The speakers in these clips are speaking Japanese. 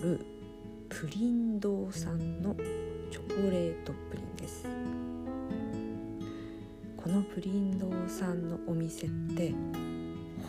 るプリン堂さんのチョコレートプリンです。このプリン堂さんのお店って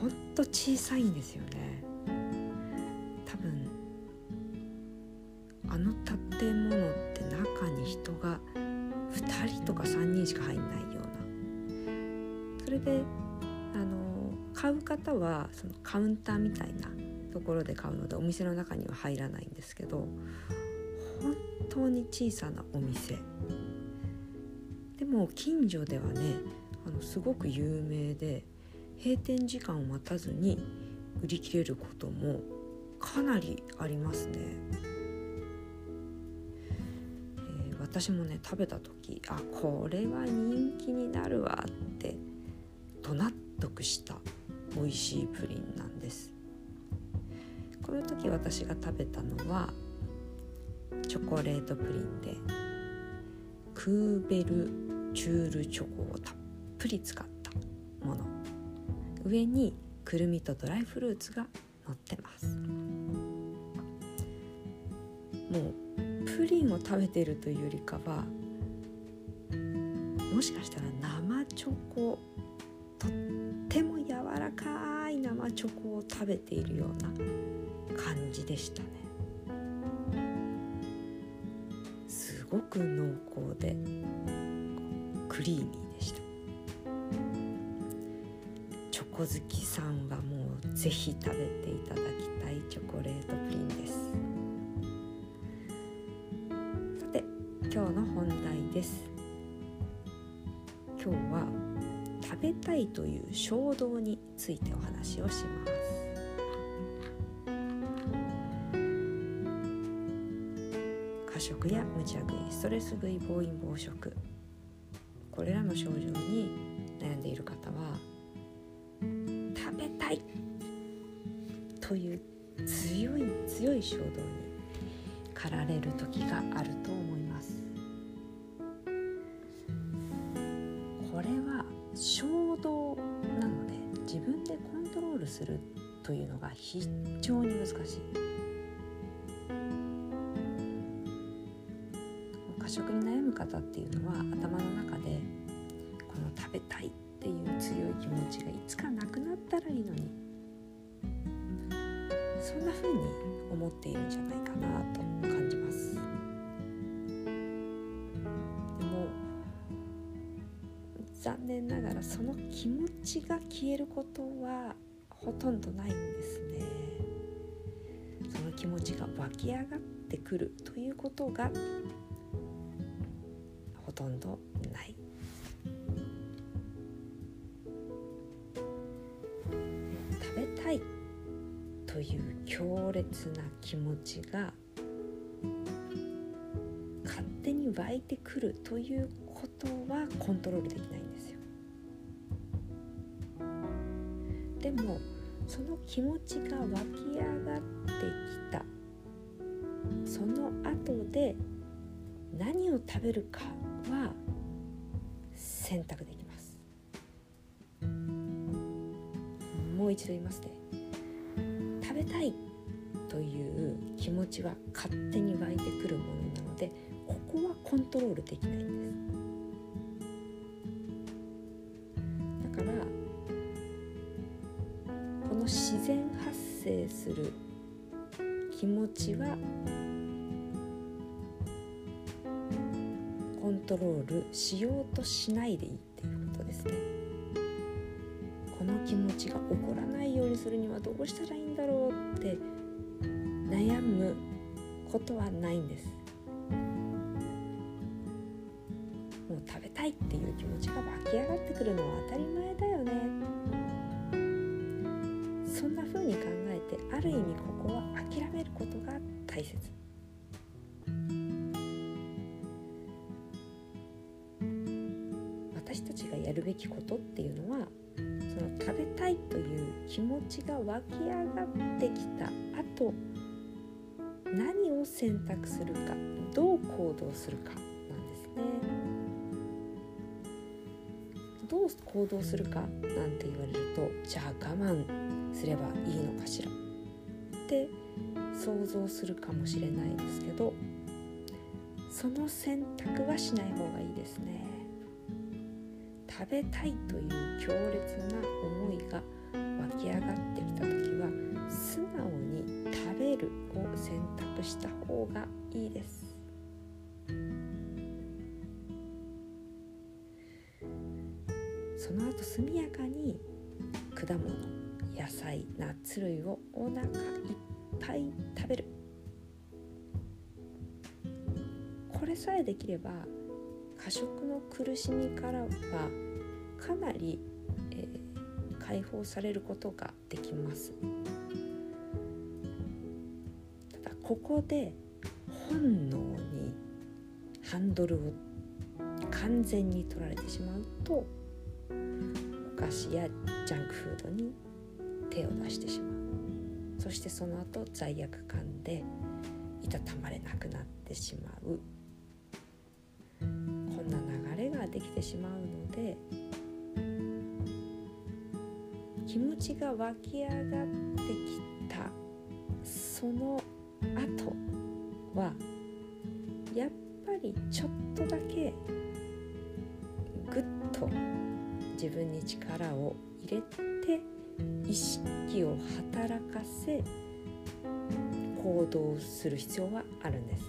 ほんと小さいんですよね。多分あの建物って中に人が2人とか3人しか入んないような。それであの買う方はそのカウンターみたいなところで買うのでお店の中には入らないんですけど本当に小さなお店。でも近所ではねあのすごく有名で閉店時間を待たずに売り切れることもかなりありますね、えー、私もね食べた時あこれは人気になるわってど納得した美味しいプリンなの時私が食べたのはチョコレートプリンでクーベルチュールチョコをたっぷり使ったもの。上にくるみとドライフルーツが乗ってます。もうプリンを食べてるというよりかはもしかしたら生チョコチョコを食べているような感じでしたね。すごく濃厚でクリーミーでした。チョコ好きさんはもうぜひ食べていただきたいチョコレートプリンです。さて今日の本題です。今日はべたいという衝動についてお話をします。過食や無茶食いストレス食い暴飲暴食。これらの症状に悩んでいる方は食べたいという強い強い衝動に駆られる時があると思います。これは衝動なので自分でコントロールするというのが非常に難しい。過食に悩む方っていうのは頭の中でこの食べたいっていう強い気持ちがいつかなくなったらいいのにそんな風に思っているんじゃないかなと感じます。気持ちが消えることはほとんどないんですね。その気持ちが湧き上がってくるということがほとんどない。食べたいという強烈な気持ちが勝手に湧いてくるということはコントロールできないんでもその気持ちが湧き上がってきた。その後で何を食べるかは選択できます。もう一度言いますね。食べたいという気持ちは勝手に湧いてくるものなのでここはコントロールできないんです。だから自然発生する気持ちはコントロールしようとしないでいいっていうことですね。この気持ちが起こらないようにするにはどうしたらいいんだろうって悩むことはないんです。もう食べたいっていう気持ちが湧き上がってくるのは当たり前だ考えてある意味ここは諦めることが大切私たちがやるべきことっていうのはその食べたいという気持ちが湧き上がってきた後何を選択するかどう行動するかなんですね。どう行動するかなんて言われるとじゃあ我慢すればいいのかしら。って想像するかもしれないですけどその選択はしない方がいいですね。食べたいという強烈な思いが湧き上がってきた時は素直に食べるを選択した方がいいです。その後速やかに果物野菜ナッツ類をお腹いっぱい食べる。これさえできれば過食の苦しみからはかなり、えー、解放されることができます。ただここで本能にハンドルを完全に取られてしまうとお菓子やジャンクフードに手を出してしまう。そしてその後罪悪感でいたたまれなくなってしまう。こんな流れができてしまうので気持ちが湧き上がってきたその後はやっぱりちょっとだけぐっと自分に力を入れて意識を働かせ行動する必要はあるんです。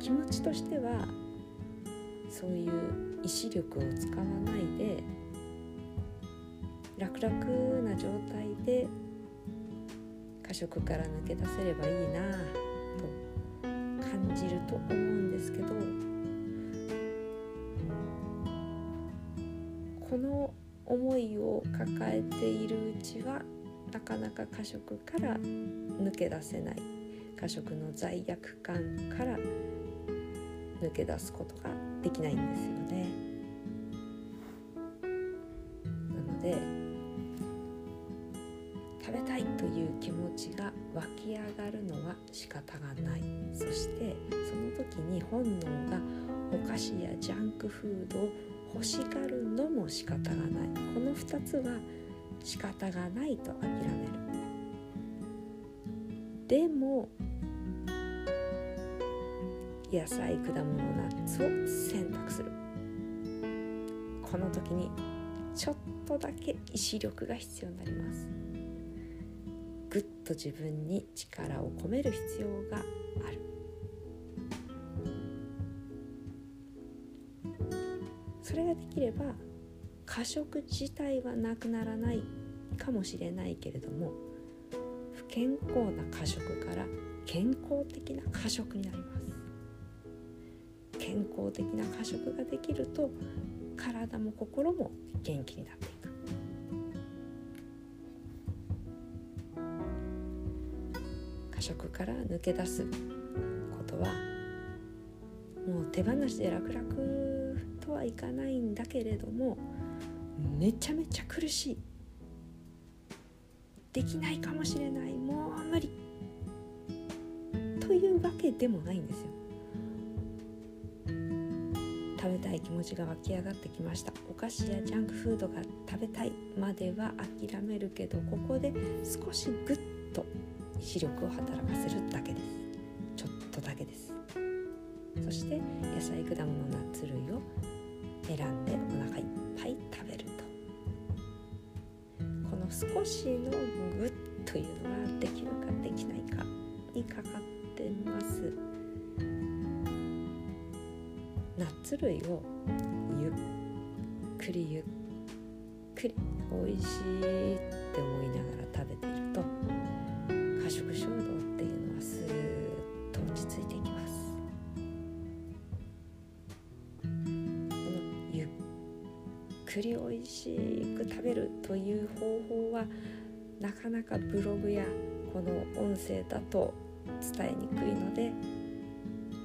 気持ちとしてはそういう意志力を使わないで楽々な状態で過食から抜け出せればいいなと感じると思うんですけどこの思いを抱えているうちはなかなか過食から抜け出せない過食の罪悪感から抜け出すことができないんですよね。なので食べたいという気持ちが湧き上がるのは仕方がないそしてその時に本能がお菓子やジャンクフードを欲しがるのも仕方がない。この2つは仕方がないと諦める。でも野菜果物ナッツを選択する。この時にちょっとだけ意志力が必要になります。ぐっと自分に力を込める必要がある。それができれば過食自体はなくならないかもしれないけれども不健康な過食から健康的な過食になります。健康的な過食ができると体も心も元気になっていく。過食から抜け出すことはもう手放しで楽々。とはいかないんだけれどもめちゃめちゃ苦しい。できないかもしれない。もう無理というわけでもないんですよ。食べたい気持ちが湧き上がってきました。お菓子やジャンクフードが食べたいまでは諦めるけどここで少しグッと視力を働かせるだけです。ちょっとだけです。そして野菜果物ナッツ類を選んでお腹いっぱい食べると。この少しのグッというのができるかできないかにかかってます。ナッツ類をゆっくりゆっくり美味しいって思いながら食べていると過食衝動っていうのはスーッくり美味しく食べるという方法はなかなかブログやこの音声だと伝えにくいので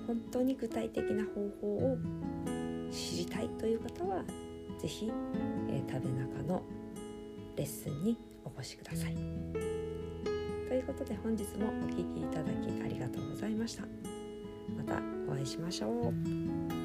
本当に具体的な方法を知りたいという方は是非、えー、食べ中のレッスンにお越しください。ということで本日もお聴きいただきありがとうございました。またお会いしましょう。